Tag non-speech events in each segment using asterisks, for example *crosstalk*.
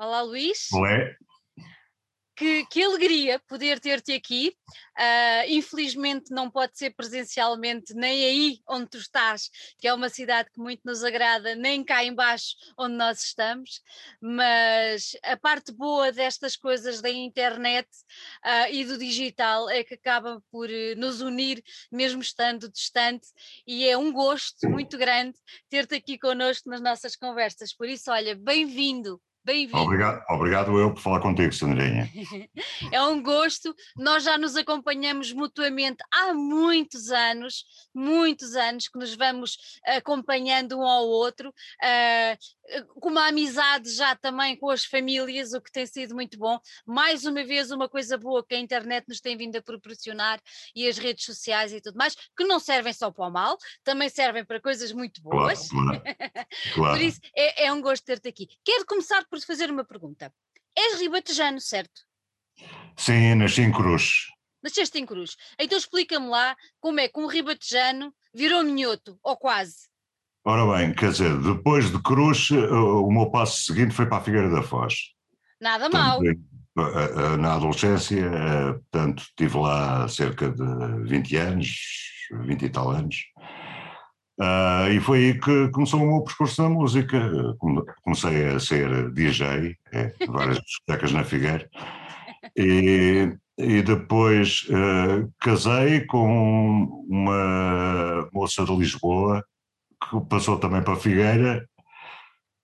Olá, Luís. Olé. Que, que alegria poder ter-te aqui. Uh, infelizmente não pode ser presencialmente nem aí onde tu estás, que é uma cidade que muito nos agrada, nem cá embaixo onde nós estamos, mas a parte boa destas coisas da internet uh, e do digital é que acaba por uh, nos unir, mesmo estando distante, e é um gosto muito grande ter-te aqui connosco nas nossas conversas. Por isso, olha, bem-vindo Bem-vindo. Obrigado, obrigado eu por falar contigo, Sandrinha. *laughs* é um gosto. Nós já nos acompanhamos mutuamente há muitos anos, muitos anos que nos vamos acompanhando um ao outro, uh, com uma amizade já também com as famílias, o que tem sido muito bom. Mais uma vez, uma coisa boa que a internet nos tem vindo a proporcionar e as redes sociais e tudo mais, que não servem só para o mal, também servem para coisas muito boas. Claro, *laughs* claro. claro. por isso, é, é um gosto ter-te aqui. Quero começar por te fazer uma pergunta. És ribatejano, certo? Sim, nasci em Cruz. Nasceste em Cruz. Então explica-me lá como é que um ribatejano virou minhoto, ou quase. Ora bem, quer dizer, depois de Cruz, o meu passo seguinte foi para a Figueira da Foz. Nada mal. Na adolescência, portanto, estive lá cerca de 20 anos, 20 e tal anos. Uh, e foi aí que começou o meu percurso na música. Comecei a ser DJ, é, várias discotecas na Figueira, e, e depois uh, casei com uma moça de Lisboa que passou também para Figueira,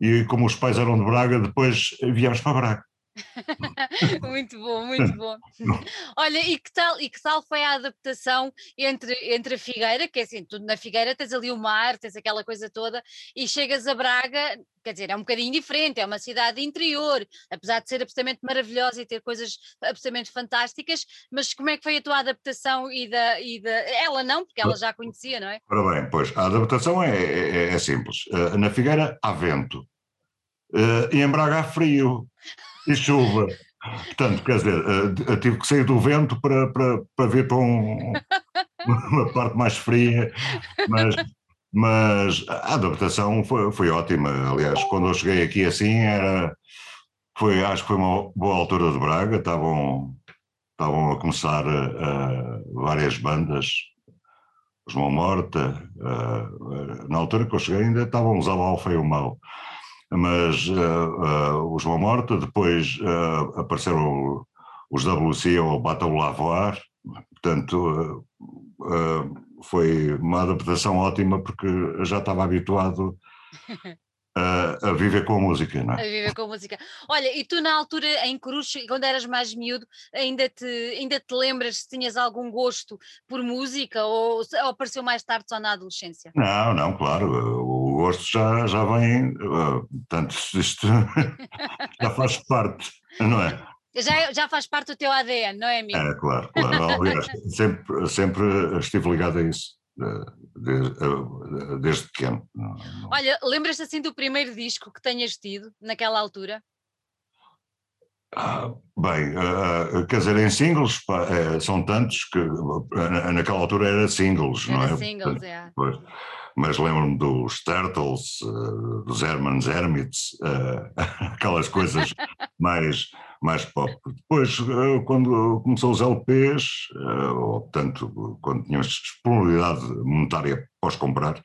e como os pais eram de Braga, depois viemos para Braga. *laughs* muito bom, muito bom. *laughs* Olha, e que tal, e que tal foi a adaptação entre, entre a Figueira, que é assim, tu na Figueira tens ali o mar, tens aquela coisa toda, e chegas a Braga, quer dizer, é um bocadinho diferente, é uma cidade interior, apesar de ser absolutamente maravilhosa e ter coisas absolutamente fantásticas, mas como é que foi a tua adaptação e da, e da ela não, porque ela já a conhecia, não é? Ora bem, pois, a adaptação é, é, é simples, uh, na Figueira há vento, uh, e em Braga há frio, e chuva. Portanto, quer dizer, uh, tive que sair do vento para, para, para vir para um, *laughs* uma parte mais fria, mas, mas a adaptação foi, foi ótima. Aliás, quando eu cheguei aqui assim, era, foi, acho que foi uma boa altura de Braga, estavam, estavam a começar uh, várias bandas, os Mão Morta, uh, na altura que eu cheguei ainda estavam os Alfa e o Mal mas uh, uh, o João Morta, depois uh, apareceram os WC ou Battle Lavoir, portanto foi uma adaptação ótima porque já estava habituado *laughs* a, a, viver com a música, não é? A viver com a música. Olha, e tu na altura em Cruz, quando eras mais miúdo, ainda te, ainda te lembras se tinhas algum gosto por música ou, ou apareceu mais tarde só na adolescência? Não, não, claro, o gosto já, já vem, portanto, isto *laughs* já faz parte, não é? Já, já faz parte do teu ADN, não é, amigo? É, claro, claro. Aliás, sempre, sempre estive ligado a isso desde, desde pequeno. Olha, lembras-te assim do primeiro disco que tenhas tido naquela altura? Ah, bem, uh, quer dizer, em singles pá, é, são tantos que naquela altura era singles, era não é? Singles, é. Pois, mas lembro-me dos Turtles, uh, dos Herman's Hermits, uh, *laughs* aquelas coisas mais mais pop. Depois, eh, quando começou os LPs, ou portanto, quando tínhamos disponibilidade monetária pós comprar,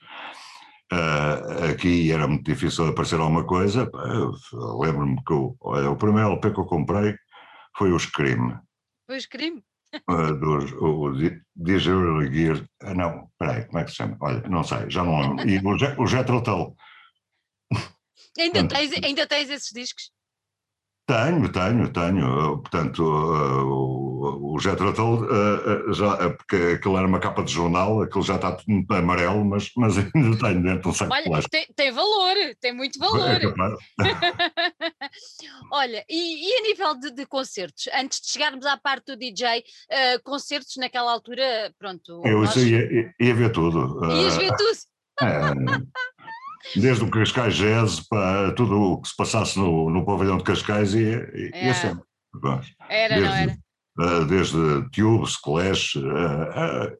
eh, aqui era muito difícil aparecer alguma coisa. Lembro-me que o, o primeiro LP que eu comprei foi o Scream. Foi o Scream? Dos, o Digital Gear, não, peraí, como é que se chama? Olha, não sei, já não lembro. E o, o Jethro Tull. Ainda tens, ainda tens esses discos? Tenho, tenho, tenho. Portanto, o Jet Rattle, uh, já, porque aquilo era uma capa de jornal, aquilo já está tudo amarelo, mas, mas *laughs* ainda tenho dentro de um saco Olha, de plástico. Tem, tem valor, tem muito valor. É. *laughs* Olha, e, e, a nível de, de, concertos, antes de chegarmos à parte do DJ, uh, concertos naquela altura, pronto. Eu nós... ia, ia, ver tudo. Ias ver tudo? *laughs* É, Desde o Cascais Jazz para tudo o que se passasse no, no pavilhão de Cascais ia, ia é. sempre. Era, desde, não era? Uh, desde Tubes, Clash, uh, uh,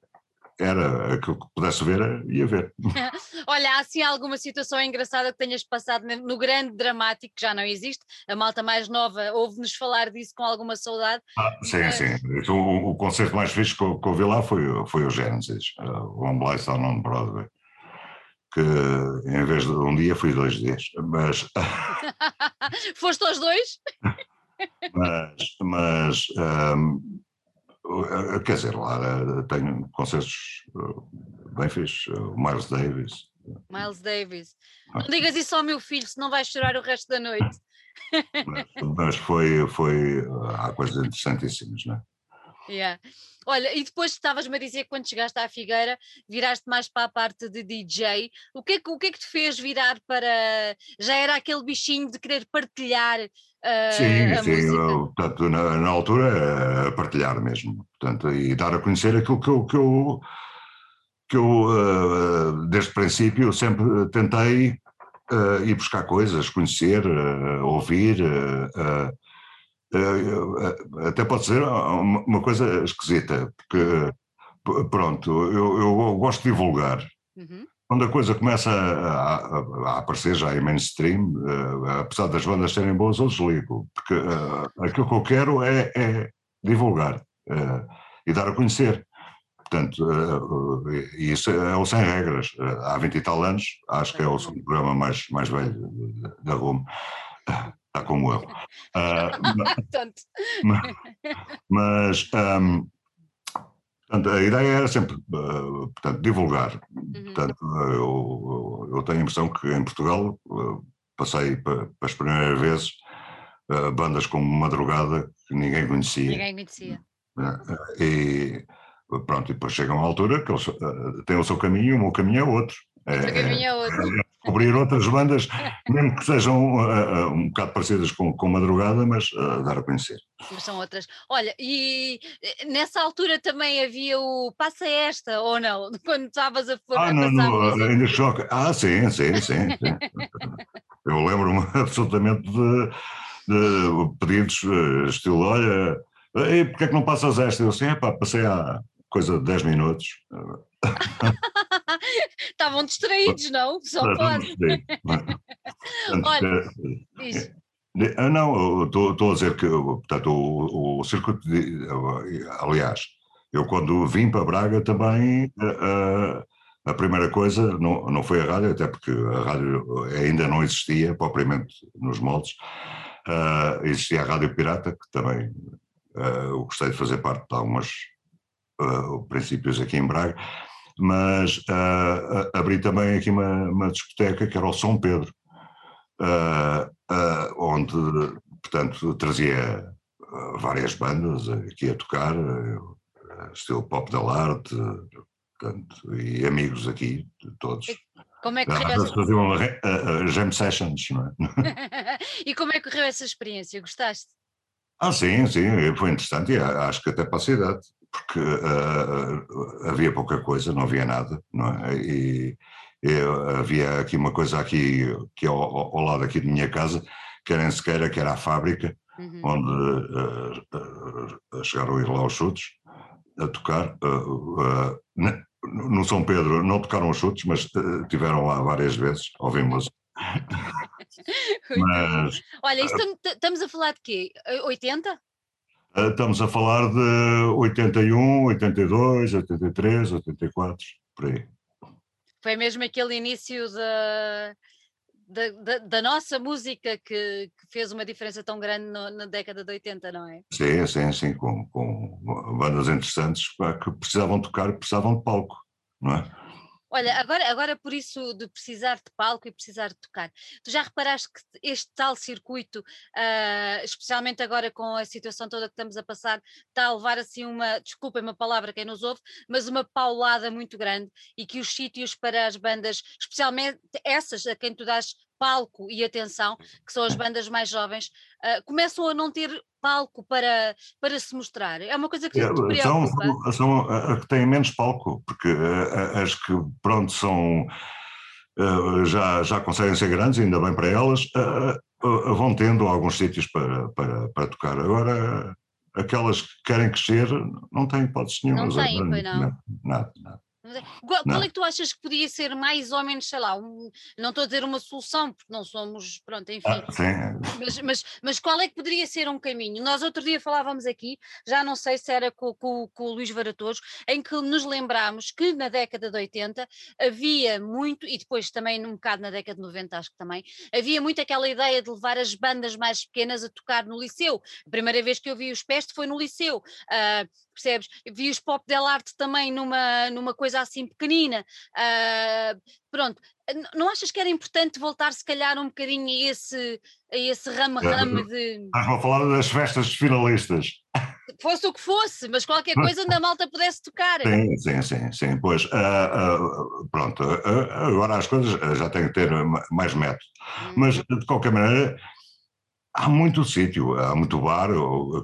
era aquilo que pudesse ver, ia ver. *laughs* Olha, há assim alguma situação engraçada que tenhas passado no grande dramático, que já não existe, a malta mais nova ouve-nos falar disso com alguma saudade. Ah, sim, mas... sim. O, o, concerto mais fixe que eu, que eu vi lá foi, foi o Genesis, o One Blind Sound on Broadway que em vez de um dia fui dois dias, mas... *laughs* Foste aos dois? *laughs* mas, mas um, quer dizer, lá tenho concertos uh, bem fixos, o Miles Davis. Miles Davis. Não digas isso ao meu filho, senão vais chorar o resto da noite. Mas, mas foi, foi, há coisas interessantíssimas, não é? Yeah. Olha, e depois estavas-me a dizer que quando chegaste à Figueira viraste mais para a parte de DJ. O que, é que, o que é que te fez virar para. Já era aquele bichinho de querer partilhar uh, sim, a sim, música? Eu, portanto, na, na altura, partilhar mesmo. Portanto, e dar a conhecer aquilo que eu. Que eu que eu, uh, desde o princípio, sempre tentei uh, ir buscar coisas, conhecer, uh, ouvir, eh, eh, até pode ser uma coisa esquisita, porque, pronto, eu, eu gosto de divulgar. Uhum. Quando a coisa começa a, a, a, aparecer já em mainstream, uh, apesar das bandas serem boas, eu desligo, porque uh, aquilo que eu quero é, é divulgar uh, e dar a conhecer. Portanto, isso é o Sem Regras. há 20 e tal anos, acho que é o programa mais, mais velho da RUM está como eu. *laughs* Uh, mas, mas um, portanto, a ideia era sempre uh, portanto, divulgar. Uhum. Portanto, eu, eu, tenho a impressão que em Portugal uh, passei para, as primeiras vezes bandas como Madrugada que ninguém conhecia. Ninguém conhecia. E pronto, e depois chega uma altura que eles têm o seu caminho, o meu caminho é outro. É, é. É, descobrir *laughs* outras bandas, mesmo que sejam uh, um bocado parecidas com, com Madrugada, mas uh, dar a conhecer. Mas são outras. Olha, e nessa altura também havia o Passa Esta, ou não? *laughs* Quando estavas a, ah, não, não, ainda choca. Ah, sim, sim, sim. sim. *laughs* Eu lembro-me absolutamente de, de pedidos, estilo, olha, e porquê é que não passas esta? Eu assim, pá, passei há coisa de 10 minutos. *laughs* Estavam distraídos, não? Só pode. *laughs* Olha, diz. Ah, não, estou a dizer que portanto, o, o circuito, de, aliás, eu quando vim para Braga também, a, a, primeira coisa não, não foi a rádio, até porque a rádio ainda não existia propriamente nos moldes, uh, existia a Rádio Pirata, que também uh, eu gostei de fazer parte de algumas uh, princípios aqui em Braga, mas uh, abri também aqui uma, uma, discoteca que era o São Pedro, uh, onde, portanto, trazia várias bandas aqui a tocar, estilo pop da arte, portanto, e amigos aqui, todos. Como é que correu essa... Faziam uh, jam sessions, não é? *laughs* e como é que correu essa experiência? Gostaste? Ah, sim, sim, foi interessante e acho que até para a cidade porque uh, havia pouca coisa, não havia nada, não é? E, e havia aqui uma coisa aqui, que é ao, ao, lado aqui de minha casa, que era em Sequeira, que era a fábrica, uhum. onde uh, chegaram a ir lá os chutes, a tocar. no São Pedro não tocaram os chutes, mas tiveram lá várias vezes, ouvimos. *laughs* mas, Olha, estamos a falar de quê? 80? Eh, estamos a falar de 81, 82, 83, 84, por aí. Foi mesmo aquele início da, da, da, da nossa música que, que, fez uma diferença tão grande no, na década de 80, não é? Sim, sim, sim, com, com bandas interessantes que precisavam tocar, precisavam de palco, não é? Olha, agora, agora por isso de precisar de palco e precisar de tocar, tu já reparaste que este tal circuito, uh, especialmente agora com a situação toda que estamos a passar, está a levar assim uma, desculpem uma palavra quem nos ouve, mas uma paulada muito grande e que os sítios para as bandas, especialmente essas a quem tu dás palco e atenção, que são as bandas mais jovens, uh, começam a não ter palco para, para se mostrar? É uma coisa que é, te preocupa? São, são a que têm menos palco, porque as que, pronto, são... Já, já conseguem ser grandes, ainda bem para elas, vão tendo alguns sítios para, para, para tocar. Agora, aquelas que querem crescer não têm hipótese nenhuma. Não têm, foi não. Nada, nada. Qual, qual, é que tu achas que podia ser mais ou menos, sei lá, um, não estou a dizer uma solução, porque não somos, pronto, enfim. Ah, mas, mas, mas, qual é que poderia ser um caminho? Nós outro dia falávamos aqui, já não sei se era com, com, com o Luís Varatoso, em que nos lembrámos que na década de 80 havia muito, e depois também um bocado na década de 90 acho que também, havia muito aquela ideia de levar as bandas mais pequenas a tocar no liceu. A primeira vez que eu vi os Peste foi no liceu. Uh, percebes? Vi os Pop Del Arte também numa, numa coisa assim pequenina. Uh, pronto, não achas que era importante voltar se calhar um bocadinho a esse, a esse ramo-ramo de... Estás a falar das festas finalistas. *laughs* Fosse o que fosse, mas qualquer *laughs* coisa onde a malta pudesse tocar. Sim, sim, sim, sim. Pois, uh, uh, pronto, uh, agora as coisas já têm que ter mais método. Hum. Mas, de qualquer maneira, Há muito sítio, há muito bar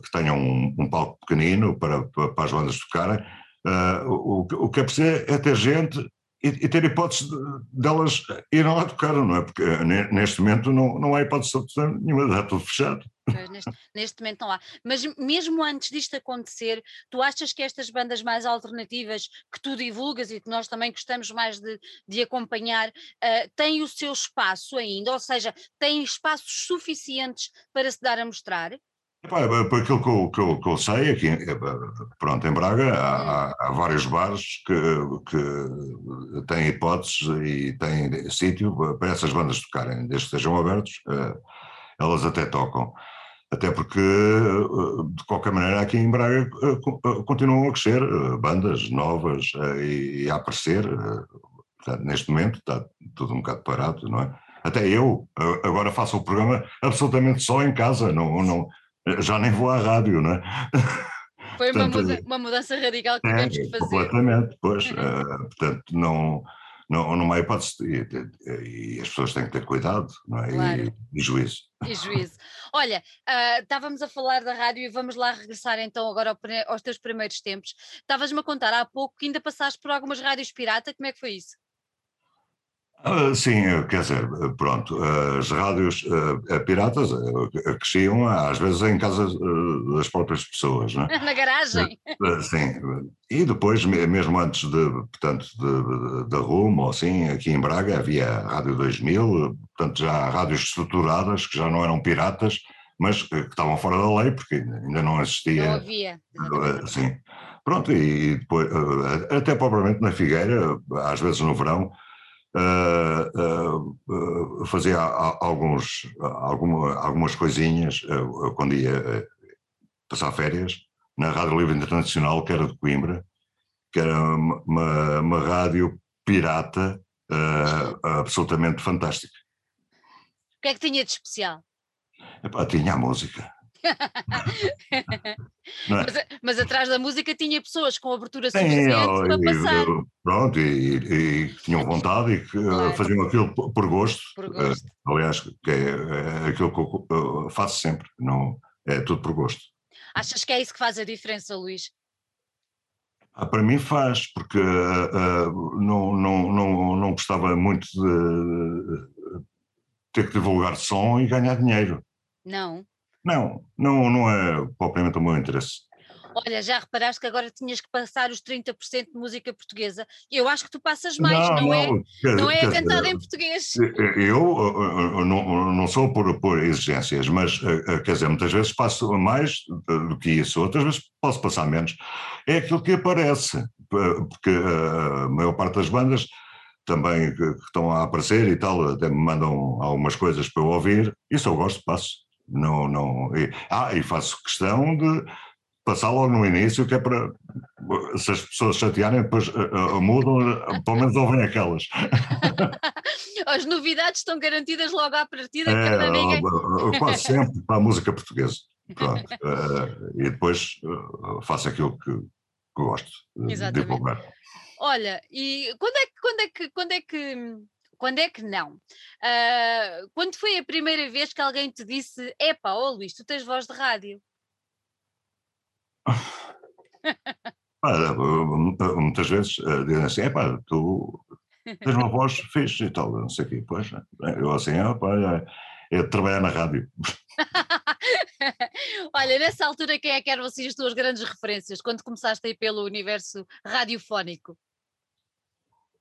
que tenha um, um palco pequenino para, para, as bandas tocarem. Uh, o, o, que é preciso é ter gente e, ter hipótese delas irem lá tocar, não é? Porque neste momento não, não há hipótese nenhuma, está tudo fechado. Neste, neste, momento não há. Mas mesmo antes disto acontecer, tu achas que estas bandas mais alternativas que tu divulgas e que nós também gostamos mais de, de acompanhar uh, têm o seu espaço ainda? Ou seja, têm espaços suficientes para se dar a mostrar? Por aquilo que eu, que, eu, que eu, sei, aqui pronto, em Braga há, hum. há, há vários bares que, que, têm hipóteses e têm sítio para essas bandas tocarem, desde que estejam abertos, eh, elas até tocam até porque, eh, de qualquer maneira, aqui em Braga eh, continuam a crescer bandas novas e a aparecer. Neste momento está tudo um bocado parado, não é? Até eu agora faço o programa absolutamente só em casa, não, não, já nem vou à rádio, não é? *laughs* Foi uma, portanto, muda, uma mudança radical que tivemos que fazer. Completamente, pois. *laughs* portanto, não não, não há hipótese, e, e, as pessoas têm que ter cuidado não é? Claro. e, e juízo. E juízo. Olha, uh, estávamos a falar da rádio e vamos lá regressar então agora ao, aos teus primeiros tempos. Estavas-me a contar há pouco que ainda passaste por algumas rádios pirata, como é que foi isso? Uh, sim, quer dizer, pronto, as rádios uh, piratas cresciam às vezes em casa das próprias pessoas, né? *laughs* Na garagem. sim, e depois, mesmo antes de, portanto, da Rumo, assim, aqui em Braga havia a Rádio 2000, portanto já rádios estruturadas que já não eram piratas, mas que estavam fora da lei porque ainda não existia. Não havia. Sim, pronto, e depois, até propriamente na Figueira, às vezes no verão, uh, uh, fazia alguns, alguma, algumas coisinhas quando ia passar férias na Rádio Livre Internacional, que era de Coimbra, que era uma, uma rádio pirata absolutamente fantástica. O que é que tinha de especial? Epá, tinha a música. *laughs* é? mas, mas, atrás da música tinha pessoas com abertura suficiente Sim, para passar. Pronto, e, e, tinham vontade e que claro. faziam aquilo por gosto. Por gosto. Uh, aliás, que é, é, aquilo que eu faço sempre, não, é tudo por gosto. Achas que é isso que faz a diferença, Luís? Ah, para mim faz, porque uh, não, não, não, não gostava muito de ter que divulgar som e ganhar dinheiro. Não. Não, não, não é propriamente o meu interesse. Olha, já reparaste que agora tinhas que passar os 30% de música portuguesa? Eu acho que tu passas mais, não, não, é? Não é cantada em português. Eu, eu não, não sou por, por exigências, mas quer dizer, muitas vezes passo mais do que isso, outras vezes posso passar menos. É aquilo que aparece, porque a maior parte das bandas também que estão a aparecer e tal, até me mandam algumas coisas para eu ouvir, isso eu gosto, passo. Não, não. E, ah, e faço questão de passar logo no início, que é para. Se as pessoas chatearem, depois uh, uh, mudam, uh, pelo menos ouvem aquelas. *laughs* as novidades estão garantidas logo à partida, é, ninguém. Quase sempre para a música portuguesa. Pronto. *laughs* e depois faço aquilo que, que gosto Exatamente. de divulgar. Olha, e quando é que, quando é que, quando é que quando é que não? Uh, quando foi a primeira vez que alguém te disse: Epá, ó oh, Luís, tu tens voz de rádio? muitas vezes uh, dizem assim: Epá, tu tens uma voz fixe e tal, não sei o quê. Pois, eu assim, epá, é, é trabalhar na rádio. *laughs* Olha, nessa altura, quem é que eram assim, as tuas grandes referências quando começaste a ir pelo universo radiofónico?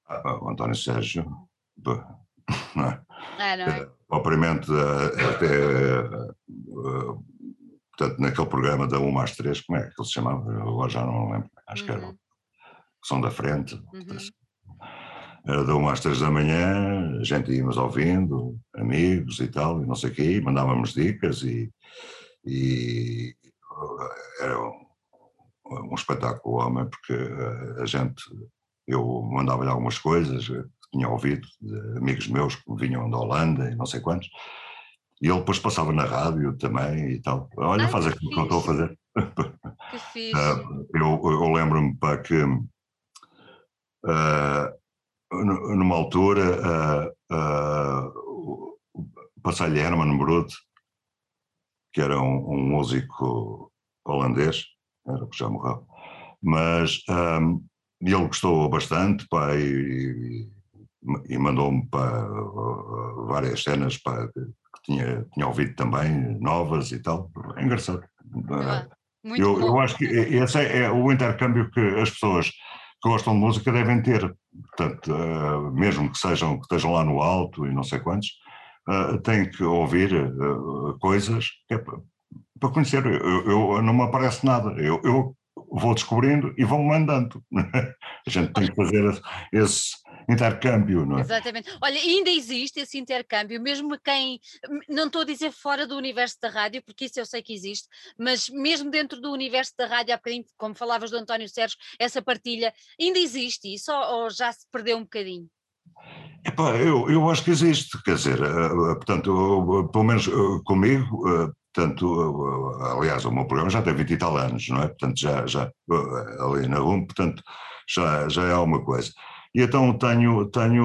Ah, o António Sérgio, é? Não é? Propriamente até, portanto, naquele programa da 1 às 3, como é que ele se chamava? agora já não lembro, acho uhum. que era uhum. o Som da Frente. Uhum. Era da 1 às 3 da manhã, a gente íamos ouvindo, amigos e tal, e não sei o quê, mandávamos dicas e, e era um, um espetáculo homem, porque a gente eu mandava-lhe algumas coisas tinha ouvido de amigos meus que vinham da Holanda e não sei quantos, e ele depois passava na rádio também e tal. Olha, Ai, faz aquilo que, eu estou a fazer. Que *laughs* fixe. Uh, eu, eu lembro-me para que uh, numa altura uh, passei-lhe Herman Brood, que era um, um músico holandês, era que já morreu, mas um, ele gostou bastante, pá, e, e mandou-me para uh, várias cenas pá, que tinha, tinha ouvido também, novas e tal. É engraçado. Ah, eu, eu, acho que esse é, é, o intercâmbio que as pessoas que gostam de música devem ter. Portanto, uh, mesmo que sejam que estejam lá no alto e não sei quantos, uh, têm que ouvir uh, coisas é para, para conhecer. Eu, eu, não me aparece nada. Eu, eu vou descobrindo e vão mandando. *laughs* A gente tem que fazer esse intercâmbio, não é? Exatamente. Olha, ainda existe esse intercâmbio, mesmo quem, não estou a dizer fora do universo da rádio, porque isso eu sei que existe, mas mesmo dentro do universo da rádio, há bocadinho, como falavas do António Sérgio, essa partilha, ainda existe isso ou, ou já se perdeu um bocadinho? Epá, eu, eu acho que existe, quer dizer, uh, portanto, uh, pelo menos uh, comigo, Portanto, aliás, o meu programa já tem 20 e tal anos, não é? Portanto, já, já ali na RUM, portanto, já, já é alguma coisa. E então tenho, tenho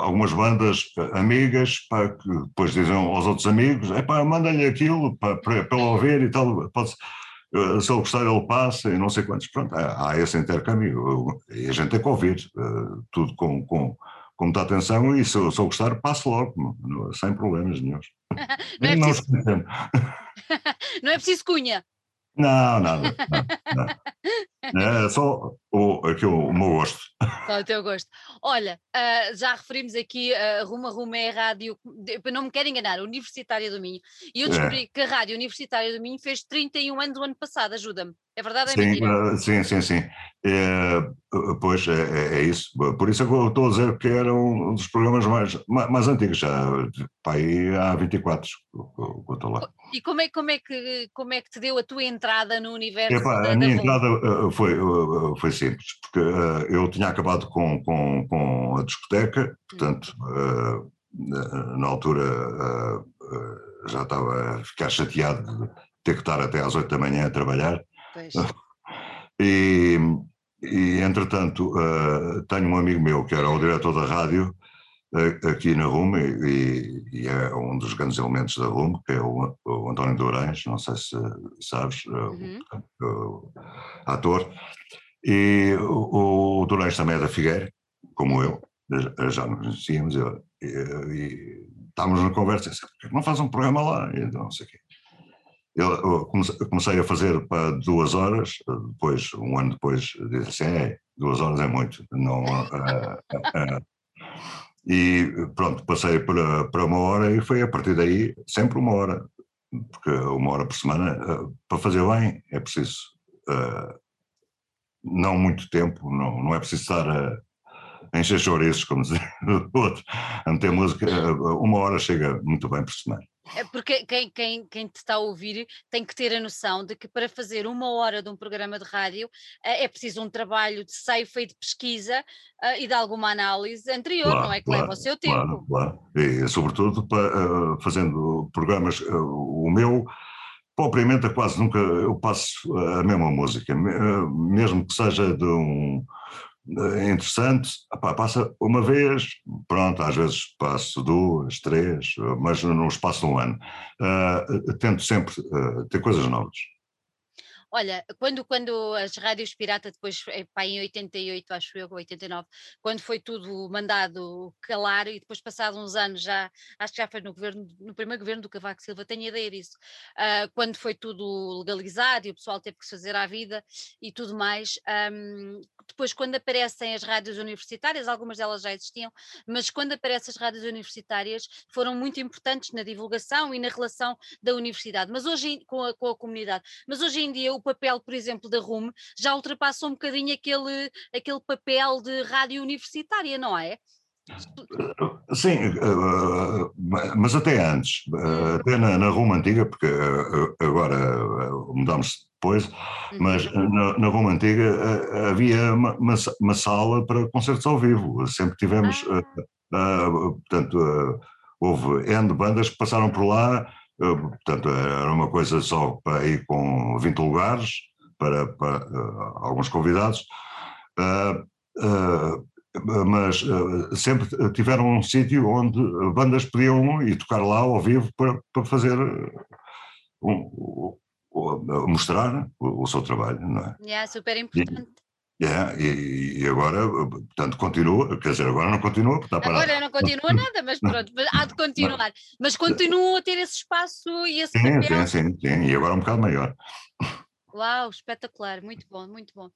algumas bandas amigas para que depois dizem aos outros amigos: é pá, manda-lhe aquilo para, para, para ele ouvir e tal. Pode, se ele gostar, ele passa e não sei quantos. Pronto, há, há esse intercâmbio e a gente tem que ouvir tudo com, com, com muita atenção e se eu, se eu gostar, passo logo, sem problemas nenhum. *laughs* não, é preciso... *laughs* não é preciso cunha. Não, nada. Não, não. *laughs* É só o, aqui o, o meu gosto. Só o teu gosto. Olha, uh, já referimos aqui a uh, Ruma Ruma é a rádio, não me quero enganar, Universitária do Minho. E eu descobri é. que a Rádio Universitária do Minho fez 31 anos o ano passado, ajuda-me. É verdade ou é sim, uh, sim, sim, sim. É, pois é, é, é, isso. Por isso é que eu estou a dizer que era um dos programas mais, mais, mais antigos, já pá, aí há 24 que eu estou lá. E como é, como, é que, como é que te deu a tua entrada no universo? Epá, da, a minha entrada foi, foi simples, porque eu tinha acabado com, com, com a discoteca, portanto, hum. na altura já estava a ficar chateado de ter que estar até às 8 da manhã a trabalhar. Pois. *laughs* E, e entretanto, tenho um amigo meu que era o diretor da rádio aqui na RUM e, e, é um dos grandes elementos da RUM, que é o, o António Dourães, não sei se sabes, uhum. o, ator. E o, o Dourães também é da Figueira, como eu, já nos conhecíamos, e, e, estávamos na conversa, disse, não faz um programa lá? E não sei o quê. Eu comecei a fazer para duas horas, depois, um ano depois, disse assim, é, duas horas é muito, não... Uh, uh, uh, e pronto, passei para, para uma hora e foi a partir daí sempre uma hora, porque uma hora por semana, para fazer bem, é preciso não muito tempo, não, não é preciso estar a, encher chouriços, como *laughs* dizia o outro, a meter música, uma hora chega muito bem por semana. É porque quem, quem, quem te está a ouvir tem que ter a noção de que para fazer uma hora de um programa de rádio eh, é preciso um trabalho de ceifa e de pesquisa uh, e de alguma análise anterior, claro, não é? Que claro, leva o seu tempo. Claro, claro. E sobretudo para, uh, fazendo programas, o meu, propriamente quase nunca eu passo a mesma música, mesmo que seja de um interessante, Epá, passa uma vez, pronto, às vezes passo duas, três, mas no espaço de um ano. Uh, tento sempre uh, ter coisas novas. Olha, quando, quando as rádios pirata, depois, pá, em 88, acho eu, 89, quando foi tudo mandado calar e depois, passados uns anos, já, acho que já foi no governo, no primeiro governo do Cavaco Silva, tenho ideia disso, uh, quando foi tudo legalizado e o pessoal teve que se fazer à vida e tudo mais, um, depois quando aparecem as rádios universitárias, algumas delas já existiam, mas quando aparecem as rádios universitárias foram muito importantes na divulgação e na relação da universidade, mas hoje com a, com a comunidade, mas hoje em dia o papel, por exemplo, da RUM já ultrapassou um bocadinho aquele, aquele papel de rádio universitária, não é? Sim, eh, mas até antes, eh, hum. até na, na Roma Antiga, porque eh, agora mudamos depois, uhum. mas na, na Roma Antiga havia uma, uma, sala para concertos ao vivo, sempre tivemos, ah. portanto, houve N bandas que passaram por lá, uh, portanto, era uma coisa só para ir com 20 lugares, para, para alguns convidados, mas uh, sempre tiveram um sítio onde bandas podiam ir tocar lá ao vivo para, para fazer um, um, mostrar o, o, seu trabalho, não é? É super importante. E, yeah, e, e, agora, portanto, continua, quer dizer, agora não continua, porque está parado. Agora não continua nada, mas pronto, há de *laughs* continuar. Mas continuam a ter esse espaço e esse sim, papel. Sim, sim, sim, e agora um bocado maior. Uau, espetacular, muito bom, muito bom.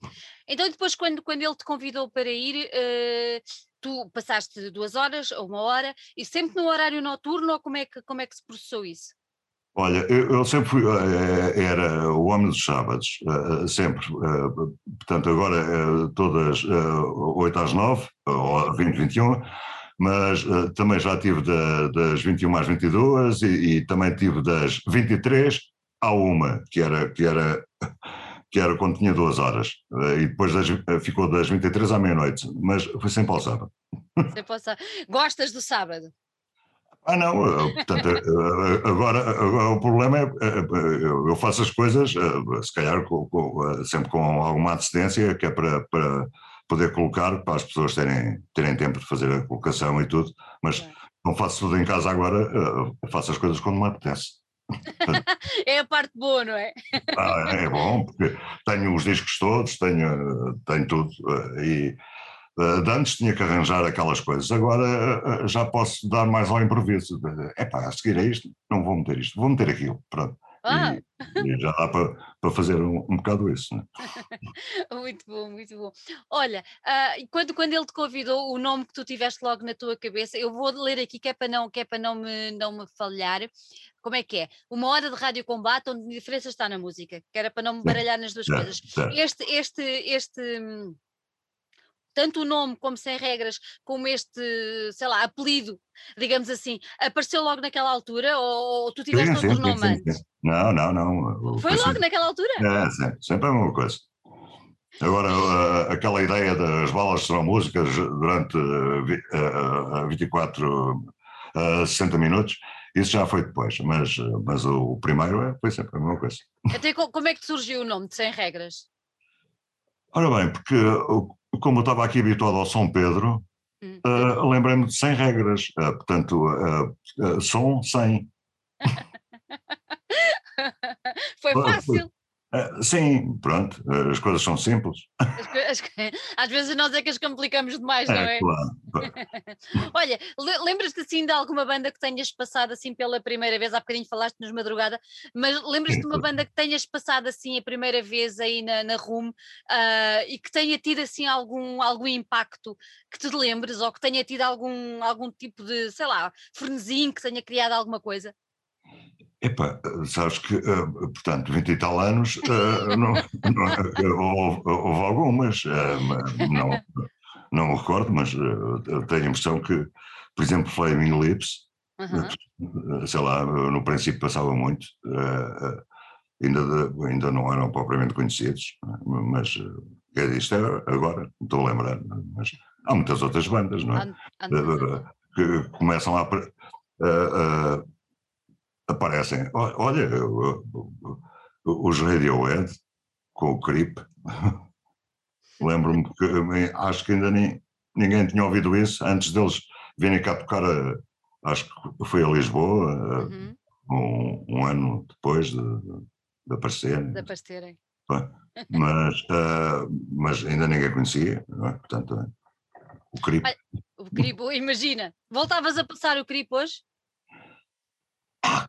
Então depois quando, quando ele te convidou para ir, uh, tu passaste duas horas ou uma hora e sempre no horário noturno ou como é que, como é que se processou isso? Olha, eu, eu sempre fui, eh, era o homem dos sábados, eh, sempre, portanto agora todas 8 às 9, ou 20, 21, mas também já tive das 21 às 22 e, e também tive das 23 à uma, que era, que era, que era quando tinha duas horas, eh, e depois das, eh, ficou das 23 à meia-noite, mas foi sempre ao sábado. Sempre ao sábado. Gostas do sábado? Ah, não, eh, portanto, agora, agora, o problema é, eu faço as coisas, se calhar com, com, sempre com alguma antecedência, que é para, para poder colocar, para as pessoas terem, terem tempo de fazer a colocação e tudo, mas não faço tudo em casa agora, faço as coisas quando me apetece *laughs* é a parte boa, não é? Ah, é bom, porque tenho os discos todos, tenho, tenho tudo. Eh, e eh, de antes tinha que arranjar aquelas coisas, agora eh, já posso dar mais ao improviso. É pá, a seguir a isto, não vou meter isto, vou meter aquilo, pronto. Ah. E, e, já dá para, para fazer um, um bocado isso. Né? *laughs* muito bom, muito bom. Olha, uh, quando, quando ele te convidou, o nome que tu tiveste logo na tua cabeça, eu vou ler aqui que é para não, que é para não, me, não me falhar. Como é que é? Uma hora de rádio combate onde a diferença está na música, que era para não me baralhar nas duas coisas. Este, este, este tanto o nome como sem regras, como este, sei lá, apelido, digamos assim, apareceu logo naquela altura ou, ou tu tiveste sim, outro nome antes? Não, não, não. Foi logo naquela altura? É, sempre, sempre a mesma coisa. Agora, uh, aquela ideia das balas serão músicas durante uh, uh, 24, uh, 60 minutos, isso já foi depois, mas, mas o primeiro é, foi sempre a mesma coisa. Até como é que surgiu o nome de Sem Regras? Ora bem, porque como eu estava aqui habituado ao São Pedro, hum. uh, lembrei-me de 100 regras, uh, portanto, uh, som 100. *laughs* Foi fácil. Uh, sim, pronto, as coisas são simples. As, às vezes nós é que as complicamos demais, é, não é? Claro. *laughs* Olha, lembras-te assim de alguma banda que tenhas passado assim pela primeira vez? Há bocadinho falaste nos Madrugada, mas lembras-te de uma banda que tenhas passado assim a primeira vez aí na, na RUM uh, e que tenha tido assim algum, algum impacto que te lembres ou que tenha tido algum, algum tipo de, sei lá, frenesim que tenha criado alguma coisa? Epá, sabes que, uh, portanto, 20 e tal anos, uh, não, não, houve, houve, algumas, não, não me recordo, mas tenho a impressão que, por exemplo, Flaming Lips, uhum. sei lá, no princípio passava muito, ainda, de, ainda não eram propriamente conhecidos, mas isto é agora, estou a lembrar, mas há muitas outras bandas, não é? Que começam a aparecem. Olha, os Radiohead com o Creep. *laughs* Lembro-me que acho que ainda nem, ninguém tinha ouvido isso antes deles virem cá tocar. A, acho que foi a Lisboa, uhum. um, um, ano depois de, de aparecerem. De aparecerem. mas, uh, *laughs* mas ainda ninguém conhecia, não é? Portanto, o Cripo. O Cripo, imagina, voltavas a passar o Cripo hoje?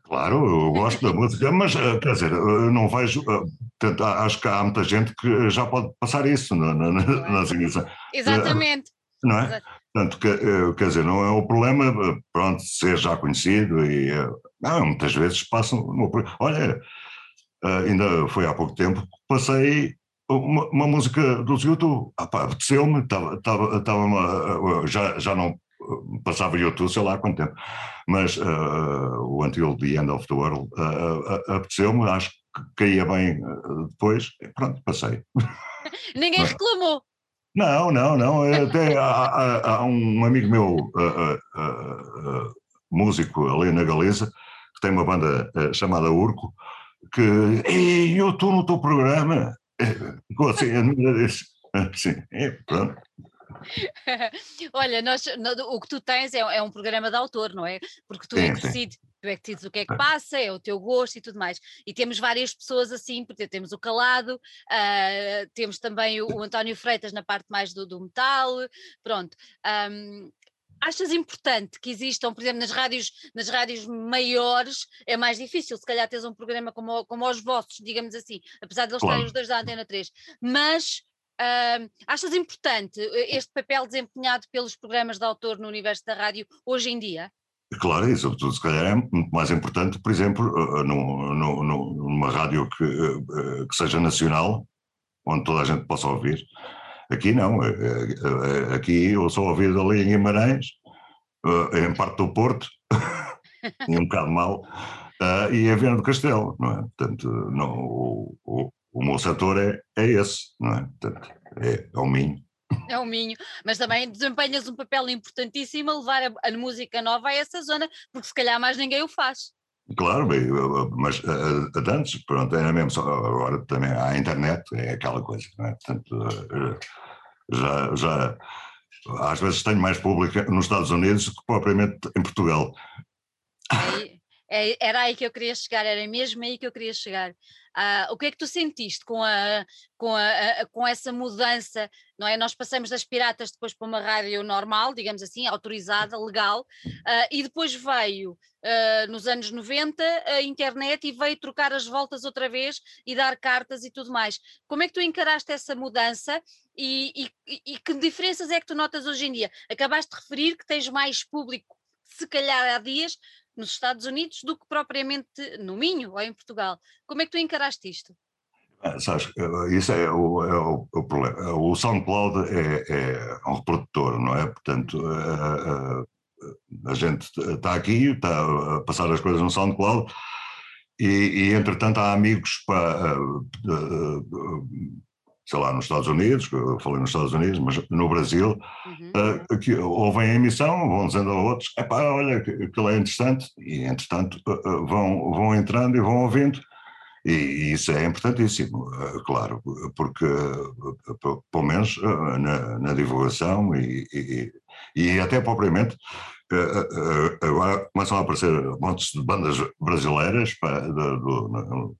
Claro, eu gosto da música, mas uh, quer dizer, eu não vejo. Uh, portanto, acho que há muita gente que já pode passar isso na, na, nas emissões. Exatamente. Não é? Portanto, que, quer dizer, não é o problema, pronto, ser já conhecido e. Não, muitas vezes passam. Olha, ainda foi há pouco tempo, passei uma, uma música dos YouTube. Ah, apeteceu-me, estava, estava, estava já, já não passava YouTube, sei lá há quanto tempo, mas uh, o Until the End of the World uh, uh, apeteceu-me, acho que caía bem depois, pronto, passei. *laughs* Ninguém reclamou. Não, não, não. Até há, há, há um amigo meu, músico ali na Galiza, que tem uma banda chamada Urco, que Ei, eu estou no teu programa. Ficou *laughs* assim, assim, é, pronto. *laughs* Olha, nós, o que tu tens é, é, um programa de autor, não é? Porque tu sim, é que decides, tu é que decides o que é que passa, é o teu gosto e tudo mais. E temos várias pessoas assim, porque temos o Calado, uh, temos também o, o, António Freitas na parte mais do, do metal, pronto. Um, achas importante que existam, por exemplo, nas rádios, nas rádios maiores é mais difícil, se calhar tens um programa como, como os vossos, digamos assim, apesar de eles claro. estarem os dois da Antena 3, mas uh, achas importante eh, este papel desempenhado pelos programas de autor no universo da rádio hoje em dia? Claro, e sobretudo se calhar é muito mais importante, por exemplo, uh, no, no, numa rádio que, uh, que seja nacional, onde toda a gente possa ouvir, Aqui não, aqui eu sou ouvido ali em Guimarães, eh, em parte do Porto, *laughs* um bocado mal, eh, e em Viana do Castelo, não é? Portanto, não, o, o meu setor é, é esse, não é? Portanto, é, é o Minho. É o Minho, mas também desempenhas um papel importantíssimo a levar a, a música nova a essa zona, porque se calhar mais ninguém o faz. Claro, mas uh, antes, pronto, era mesmo só, agora também há a internet, é aquela coisa, não é? Portanto, uh, já, já às vezes tenho mais público nos Estados Unidos do que propriamente em Portugal. É, era aí que eu queria chegar, era mesmo aí que eu queria chegar. Uh, o que é que tu sentiste com, a, com, a, com essa mudança? Não é? Nós passamos das piratas depois para uma rádio normal, digamos assim, autorizada, legal, uh, e depois veio uh, nos anos 90 a internet e veio trocar as voltas outra vez e dar cartas e tudo mais. Como é que tu encaraste essa mudança e, e, e que diferenças é que tu notas hoje em dia? Acabaste de referir que tens mais público, se calhar há dias, nos Estados Unidos do que propriamente no Minho ou em Portugal. Como é que tu encaraste isto? Ah, sabes, eh, isso é o, é o, o, problema. O SoundCloud é, é, um reprodutor, não é? Portanto, a, eh, a, eh, a gente está aqui, está a passar as coisas no SoundCloud e, e entretanto, há amigos para sei lá, nos Estados Unidos, eu falei nos Estados Unidos, mas no Brasil, uhum. uh, que ouvem a emissão, vão dizendo a outros, epá, olha, aquilo é interessante, e entretanto uh, vão, vão entrando e vão ouvindo, e, e isso é importantíssimo, uh, claro, porque, pelo menos na, na, divulgação e, e, e, até propriamente, agora começam a aparecer montes de bandas brasileiras pá, do, do,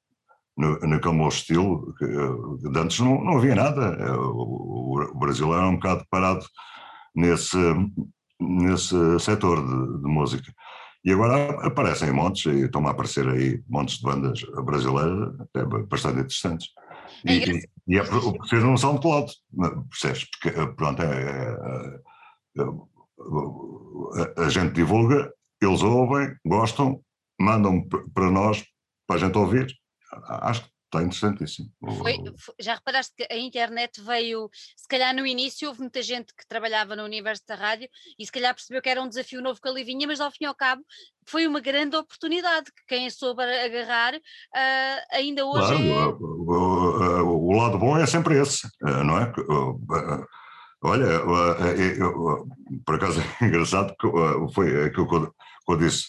no, naquele estilo, que de antes não, não havia nada. É, o, o Brasil era um bocado parado nesse, nesse setor de, de música. E agora aparecem montes, e estão a aparecer aí montes de bandas brasileiras até bastante interessantes. É e, e, é por ser um SoundCloud, percebes? Porque, eh, pronto, é, é, é, a gente divulga, eles ouvem, gostam, mandam para nós, para a gente ouvir, acho que está interessantíssimo. Foi, já reparaste que a internet veio, se calhar no início houve muita gente que trabalhava no universo da rádio e se calhar percebeu que era um desafio novo que ali vinha, mas ao fim e ao cabo foi uma grande oportunidade que quem soube agarrar uh, ainda hoje claro, é... o, o, o, lado bom é sempre esse, eh, não é? Olha, por acaso *laughs* é engraçado foi aquilo que eu, que eu disse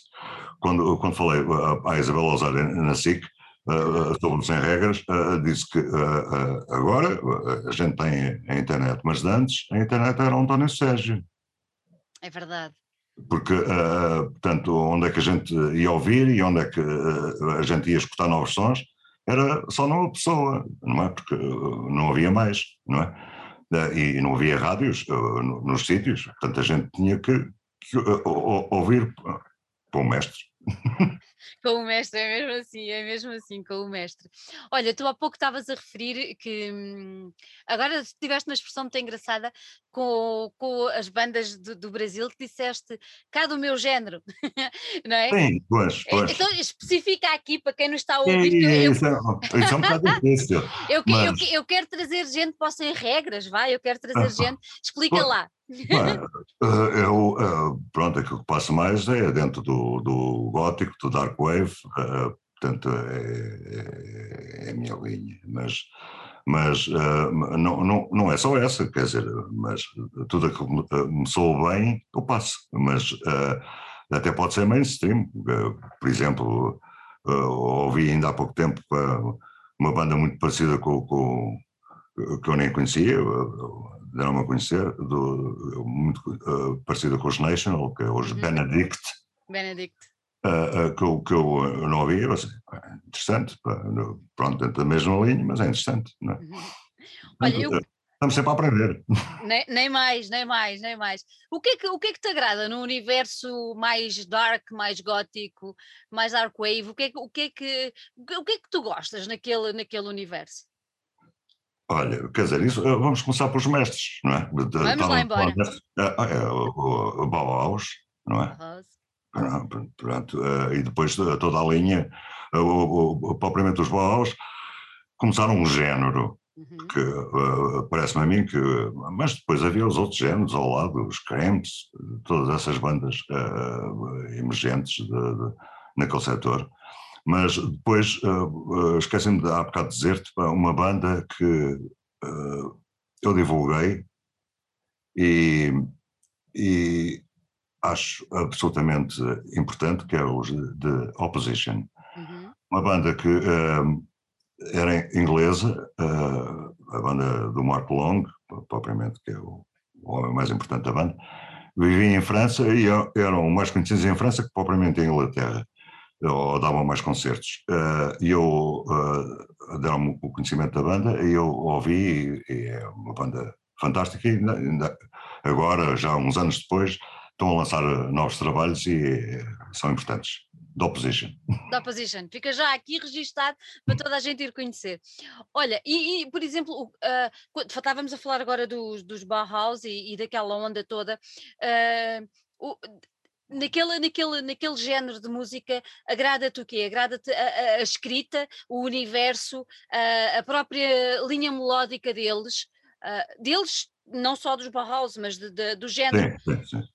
quando, quando falei à Isabel Osório na SIC, uh, sobre sem regras, uh, disse que uh, agora a gente tem a internet, mas antes a internet era António Sérgio. É verdade. Porque, portanto, onde é que a gente ia ouvir e onde é que a gente ia escutar novos sons, era só numa pessoa, não é? Porque não havia mais, não é? E não havia rádios nos sítios, portanto a gente tinha que, que ouvir para o mestre. *laughs* com o mestre, é mesmo assim, é mesmo assim, com o mestre. Olha, tu há pouco estavas a referir que hum, agora tiveste uma expressão muito engraçada com, com as bandas do, do, Brasil que disseste cá do meu género, *laughs* não é? Sim, pois, pois. Então especifica aqui para quem não está a ouvir. Sim, eu, isso, é, isso é um bocado difícil. *laughs* eu, mas... eu, eu, quero trazer gente para sem regras, vai, eu quero trazer gente, explica lá. *laughs* Eh, eu, eh, pronto, aquilo que passa mais é dentro do, do gótico, do dark wave, eh, portanto é, é, é a minha linha, mas, mas não, não, não é só essa, quer dizer, mas tudo que me soa bem, eu passo, mas até pode ser mainstream, por exemplo, ouvi ainda há pouco tempo uma banda muito parecida com, com que eu nem conhecia, deram-me a conhecer, do, muito uh, parecida com os National, que é os uhum. Benedict. Benedict. Uh, uh, que, eu, que eu não ouvi, mas interessante, pronto, dentro da mesma linha, mas é interessante. Não é? Uhum. Olha, eu... Estamos sempre a aprender. Nem, nem, mais, nem mais, nem mais. O que, é que, o que é que te agrada no universo mais dark, mais gótico, mais dark wave? O que é que, o que, é que, o que, é que tu gostas naquele, naquele universo? Olha, quer dizer, isso, eh, vamos começar pelos mestres, não é? Vamos Estava lá embora. É, é, o, o Bauhaus, não é? Pronto, pronto, eh, e depois toda a linha, propriamente os Bauhaus, começaram um género, uhum. que uh, parece-me a mim que. Mas depois havia os outros géneros ao lado, os Cramps, todas essas bandas uh, emergentes de, de, naquele setor. Mas depois uh, uh, esqueci-me de há bocado dizer-te uma banda que eu divulguei e, e acho absolutamente importante, que é os de Opposition. Uhum. Uma banda que uh, era inglesa, uh, a banda do Mark Long, propriamente, que é o, o, homem mais importante da banda, vivia em França e eram mais conhecidos em França que propriamente em Inglaterra ou davam mais concertos. Uh, e eu uh, deram-me o conhecimento da banda e eu ouvi, e, é uma banda fantástica, e ainda, agora, já uns anos depois, estão a lançar novos trabalhos e uh, são importantes. Da Opposition. Da Opposition. Fica já aqui registado para toda a gente ir conhecer. Olha, e, e por exemplo, uh, estávamos a falar agora dos, dos Bauhaus e, e daquela onda toda. Uh, o, naquele, naquele, naquele género de música, agrada-te o quê? Agrada-te a, a, a, escrita, o universo, a, a própria linha melódica deles, uh, deles, não só dos Bauhaus, mas de, de, do género. Sim, sim, sim.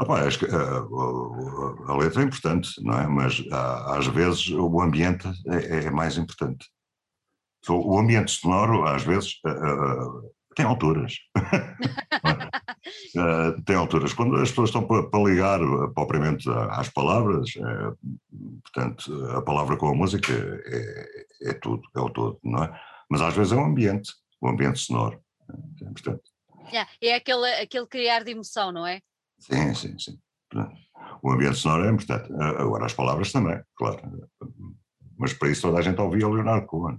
Opa, acho que a, a, a, letra é importante, não é? Mas às vezes o ambiente é, é mais importante. O ambiente sonoro, às vezes, tem alturas. uh, *laughs* tem alturas. Quando as pessoas estão para, para ligar uh, propriamente às palavras, uh, portanto, a palavra com a música é, é, tudo, é o todo, não é? Mas às vezes é o ambiente, o ambiente sonoro, é importante. Yeah, é aquele, aquele criar de emoção, não é? Sim, sim, sim. O ambiente sonoro é importante. Agora as palavras também, claro. Mas para isso toda a gente ouvia Leonardo Cohen.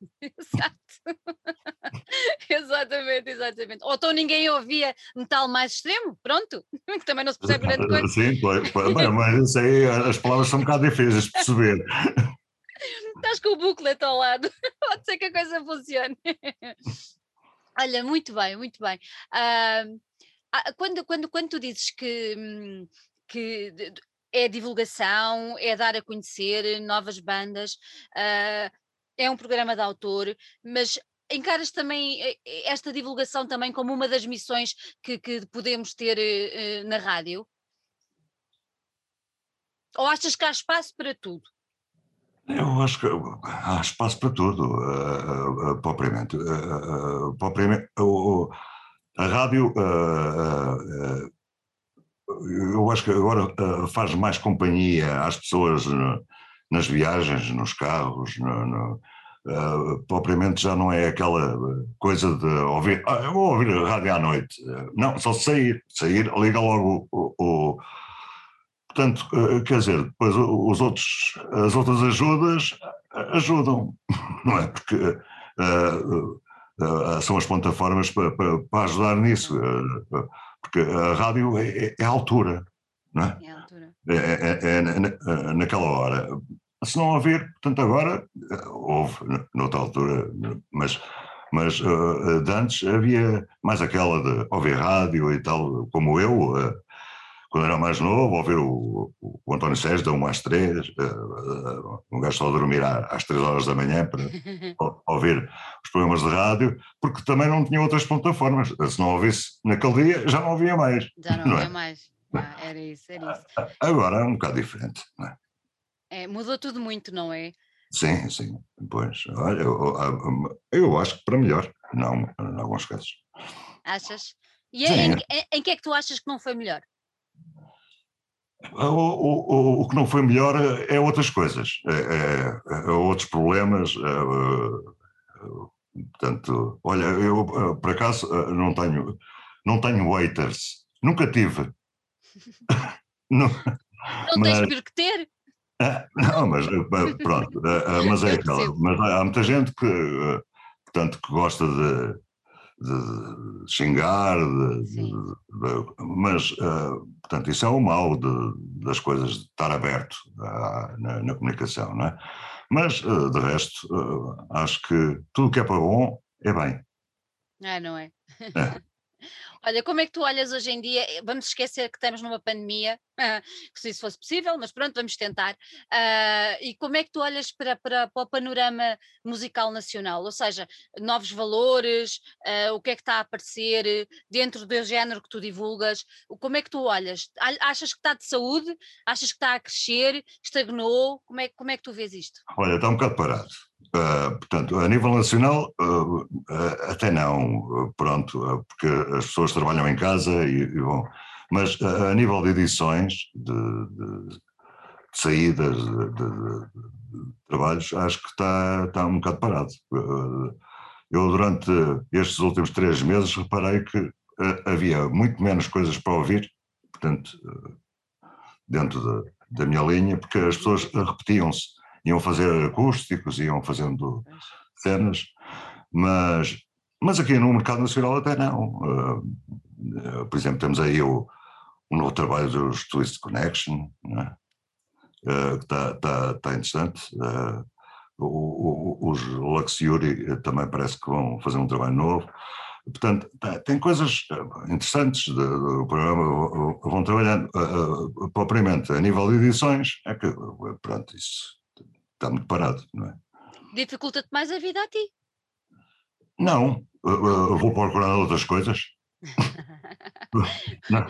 *laughs* Exato. *laughs* exatamente, exatamente. Ou então ninguém ouvia metal mais extremo, pronto, que *laughs* também não se percebe grande coisa. Sim, pois, mas isso aí, as palavras são um bocado difíceis de perceber. Estás com o booklet ao lado, pode ser que a coisa funcione. Olha, muito bem, muito bem. Uh, quando, quando, quando tu dizes que, hum, que é divulgação, é dar a conhecer novas bandas, uh, é um programa de autor, mas encaras também eh, eh, esta divulgação também como uma das missões que, que podemos ter uh, na rádio? Ou achas que há espaço para tudo? Eu acho que há espaço para tudo, uh, propriamente. Propriamente a rádio, eu acho que agora faz mais companhia às pessoas nas viagens, nos carros, no, no, uh, propriamente já não é aquela coisa de ouvir, ah, eu vou ouvir a rádio à noite. Não, só sair, sair, liga logo o. o portanto, uh, quer dizer, depois os outros, as outras ajudas ajudam, *laughs* não é? Porque uh, uh, são as plataformas para, para, para ajudar nisso, porque a rádio é, é, a altura, não é? É a altura. É, é, é, é naquela hora. Se não haver, portanto, agora houve, noutra altura, mas mas uh, de antes havia mais aquela de ouvir rádio e tal, como eu, uh, quando era mais novo, ouvir o, o António Sérgio da 1 às 3, uh, um gajo só a dormir às 3 horas da manhã para *laughs* ouvir os programas de rádio, porque também não tinha outras plataformas. Se não ouvisse naquele dia, já não ouvia mais. Já não, não ouvia é? mais. Ah, era isso, era isso. Agora é um bocado diferente, não é? É, mudou tudo muito, não é? Sim, sim. Pois, olha, eu, eu, acho que para melhor, não, em alguns casos. Achas? E em, em, em, que é que tu achas que não foi melhor? O, o, o que não foi melhor é, é outras coisas, é, é, é outros problemas. É, é, portanto, olha, eu por acaso não tenho, não tenho waiters, nunca tive. *laughs* não, não tens mas, que ter? *laughs* Ah, não, mas eh, pronto, eh, eh, mas é aquela. Mas há muita gente que, portanto, que gosta de, de xingar, de, de, mas, portanto, isso é o mal das coisas de estar aberto na, na, comunicação, não é? Mas, de resto, acho que tudo que é para bom é bem. Ah, não é? é. *laughs* Olha, como é que tu olhas hoje em dia? Eh, vamos esquecer que estamos numa pandemia, se isso fosse possível, mas pronto, vamos tentar. Uh, e como é que tu olhas para, para, para, o panorama musical nacional? Ou seja, novos valores, uh, o que é que está a aparecer dentro do género que tu divulgas? Como é que tu olhas? Achas que está de saúde? Achas que está a crescer? Estagnou? Como é, como é que tu vês isto? Olha, está um bocado parado. Uh, portanto, a nível nacional, uh, uh, até não, pronto, porque as pessoas trabalham em casa e, e vão. Mas a nível de edições, de, de, de saídas, de, de, trabalhos, acho que está, está um bocado parado. eu, durante estes últimos três meses, reparei que havia muito menos coisas para ouvir, portanto, dentro da, da minha linha, porque as pessoas repetiam-se iam fazer acústicos, iam fazendo cenas, mas, mas aqui no mercado nacional até não. Uh, por exemplo, temos aí o, novo trabalho dos Twist Connection, né? uh, que está tá, tá interessante. Uh, o, o, os Luxury também parece que vão fazer um trabalho novo. Portanto, tem coisas interessantes do programa, vão trabalhando. propriamente a nível de edições, é que, pronto, isso está muito parado, não é? Dificulta-te mais a vida a ti? Não, eu vou procurar outras coisas. *laughs* não,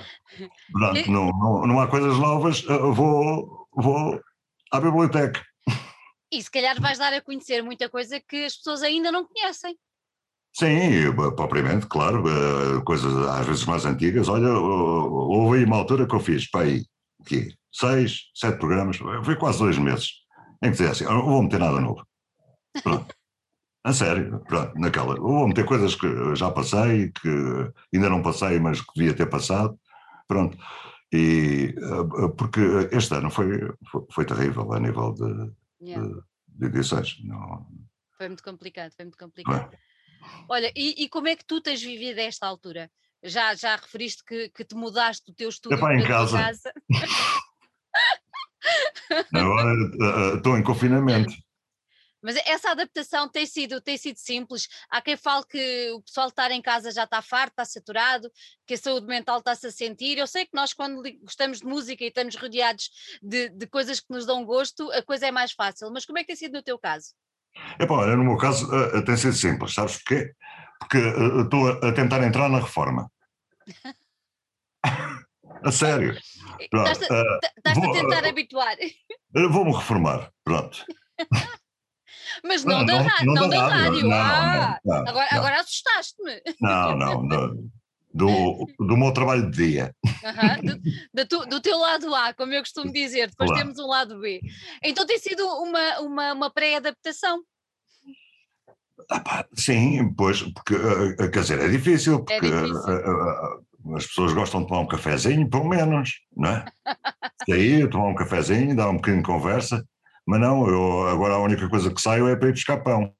Pronto, não, não, não, há coisas novas, vou, vou à biblioteca. E se calhar vais dar a conhecer muita coisa que as pessoas ainda não conhecem. Sim, propriamente, claro, coisas às vezes mais antigas. Olha, houve aí uma altura que eu fiz, para aí, aqui, seis, sete programas, foi quase dois meses em que dizer assim, não vou meter nada novo. Pronto. A sério, pronto, naquela. Vou meter coisas que já passei, que ainda não passei, mas que devia ter passado. Pronto. E, eh, porque este ano foi, foi, foi terrível a nível de, yeah. de, de edições. Não... Foi muito complicado, foi muito complicado. Olha, e, e, como é que tu tens vivido esta altura? Já, já referiste que, que te mudaste do teu estúdio para em casa. casa. Agora eh, eh, estou em confinamento. Mas essa adaptação tem sido, tem sido simples. Há quem fale que o pessoal estar em casa já está farto, está saturado, que a saúde mental está-se a sentir. Eu sei que nós, quando gostamos de música e estamos rodeados de, de coisas que nos dão gosto, a coisa é mais fácil. Mas como é que tem sido no teu caso? É bom, no meu caso uh, tem sido simples, sabes porquê? Porque estou uh, a tentar entrar na reforma. *laughs* a sério. Estás a, uh, a tentar habituar. Vou-me reformar, pronto. *laughs* Mas não, não da, não, não da rádio. Não, ah, agora, agora assustaste-me. Não, não, não. Do, do meu trabalho de dia. do, do, do, teu lado A, como eu costumo dizer, depois temos um lado B. Então tem sido uma, uma, uma pré-adaptação. Ah, sim, pois, porque, eh, quer dizer, é difícil, é porque é difícil. Eh, eh, as pessoas gostam de tomar um cafezinho, pelo menos, não é? *laughs* Sair, tomar um cafezinho, dar um bocadinho de conversa, Mas não, eu, agora a única coisa que saio é para ir buscar pão.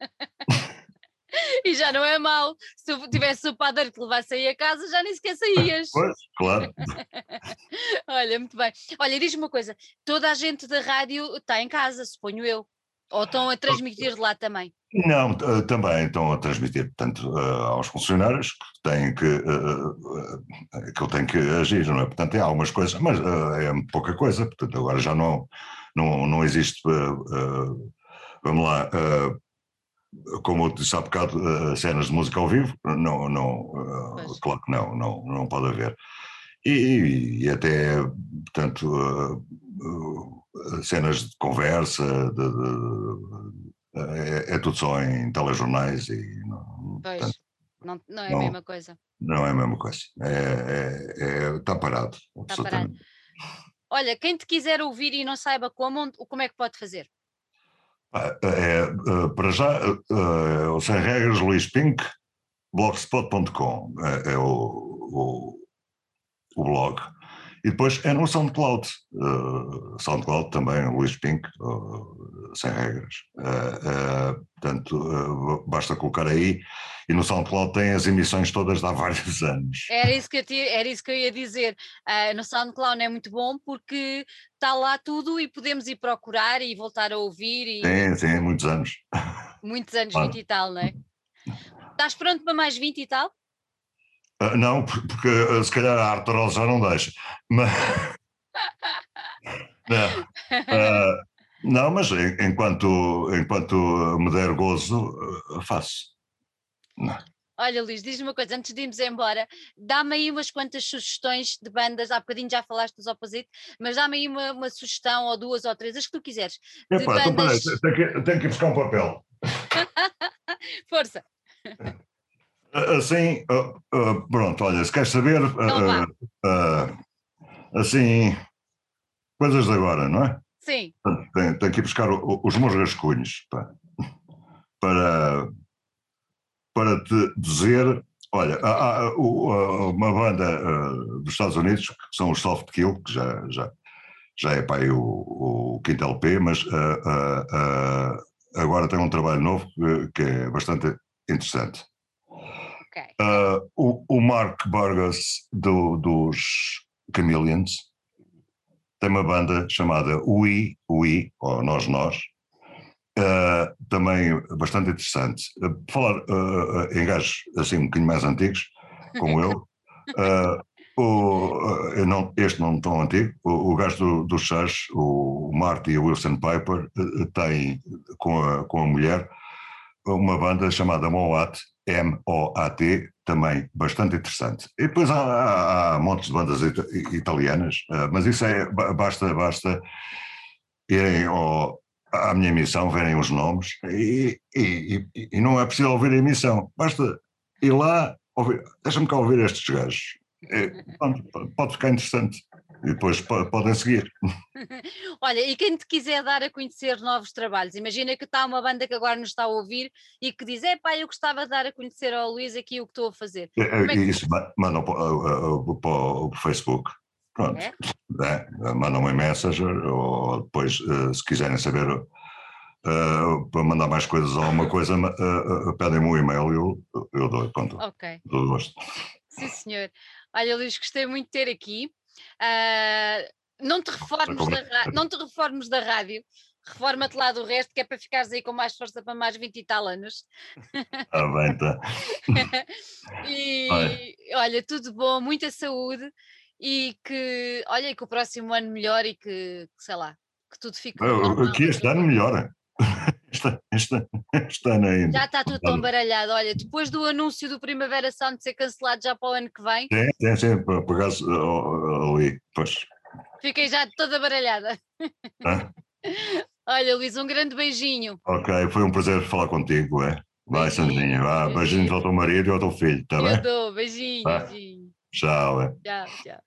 *laughs* e já não é mau. Se tu tivesse o padre que levasse aí a casa, já nem sequer saías. *laughs* Pois, claro. *laughs* Olha, muito bem. Olha, diz-me uma coisa: toda a gente da rádio está em casa, suponho eu. Ou estão a transmitir de lá também? Não, também estão a transmitir, portanto, aos funcionários que têm que, que eu tenho que agir, não é? Portanto, há algumas coisas, mas é pouca coisa, portanto, agora já não, não, não existe, vamos lá, como eu disse há bocado, cenas de música ao vivo, não, não, claro que não, não, não pode haver. E, e até, portanto, cenas de conversa, de, de, é, é, tudo só em telejornais e não, pois, portanto, não, não, é não, a mesma coisa. Não é a mesma coisa. É, é, é está parado. Está parado. Olha, quem te quiser ouvir e não saiba como, como é que pode fazer? É, é, para já, é, o Sem Regras, Luís Pink, blogspot.com é, é o, o, o blog. E depois é no SoundCloud. Uh, SoundCloud também, Luís Pink, uh, sem regras. Uh, uh, portanto, basta colocar aí. E no SoundCloud tem as emissões todas de há vários *laughs* anos. Era isso que eu, te, era isso que eu ia dizer. no SoundCloud é muito bom porque está lá tudo e podemos ir procurar e voltar a ouvir. E... Sim, sim, muitos anos. Muitos anos, claro. 20 e tal, não é? Estás pronto para mais 20 e tal? Uh, não, porque uh, se calhar a artrose já não deixa. Mas, *laughs* não, uh, não, mas enquanto, enquanto me der gozo, faço. Não. Olha, Luís, diz-me uma coisa, antes de irmos embora, dá-me aí umas quantas sugestões de bandas, há bocadinho já falaste dos Opposite, mas dá-me aí uma, uma, sugestão, ou duas ou três, as que tu quiseres. Epá, então bandas... tenho, que, tenho que buscar um papel. *laughs* Força! *laughs* Assim, uh, uh, pronto, olha, se queres saber, uh, assim, coisas de agora, não é? Sim. Tenho, tenho que ir buscar os meus rascunhos pá, para, para te dizer. Olha, há, há uma banda dos Estados Unidos, que são os Soft Kill, que já, já, já é pá, o, o quinto LP, mas agora tem um trabalho novo que, que é bastante interessante. Okay. Uh, o, o, Mark Burgess do, dos Chameleons tem uma banda chamada We, We, ou Nós Nós, uh, também bastante interessante. Uh, falar em gajos assim um bocadinho mais antigos, como eu, *laughs* o, não, este não tão antigo, o, o gajo do, do Chas, o Marty e o Wilson Piper, tem com a, com a mulher uma banda chamada Moat, M-O-A-T, também bastante interessante. E depois há, há, há montes de bandas it italianas, uh, mas isso é, basta, basta irem ao, à minha emissão, verem os nomes, e, e, e, não é preciso ouvir a emissão, basta ir lá, deixa-me cá ouvir estes gajos. Pronto, pode ficar interessante e depois podem seguir. *laughs* Olha, e quem te quiser dar a conhecer novos trabalhos, imagina que está uma banda que agora nos está a ouvir e que diz: é pá, eu gostava de dar a conhecer ao Luís aqui o que estou a fazer. É, é, é isso, que... mandam para, para, o Facebook. Pronto, é? é? mandam uma messenger ou depois, eh, se quiserem saber uh, para mandar mais coisas ou alguma coisa, uh, uh, pedem-me um e-mail e eu, eu dou conta. Ok. Dou gosto. Sim, senhor. Olha, Luís, gostei muito de ter aqui. Uh, não, te reformes da, não te reformes da rádio, reforma-te lá do resto, que é para ficares aí com mais força para mais 20 e tal anos. Ah, bem, tá. *laughs* e olha, tudo bom, muita saúde e que, olha, que o próximo ano melhor e que, que sei lá, que tudo fique. Aqui este ano melhora. Este, este, ano ainda. Já está tudo tão baralhado. Olha, depois do anúncio do Primavera Sound ser cancelado já para o ano que vem. Sim, sim, sim, por, acaso ali, pois. Fiquei já toda baralhada. Olha, Luís, um grande beijinho. Ok, foi um prazer falar contigo, é? Vai, Sandrinha, vá, beijinho ao teu marido e ao teu filho, está bem? Eu dou, beijinho, beijinho. Tchau, é. Tchau, tchau.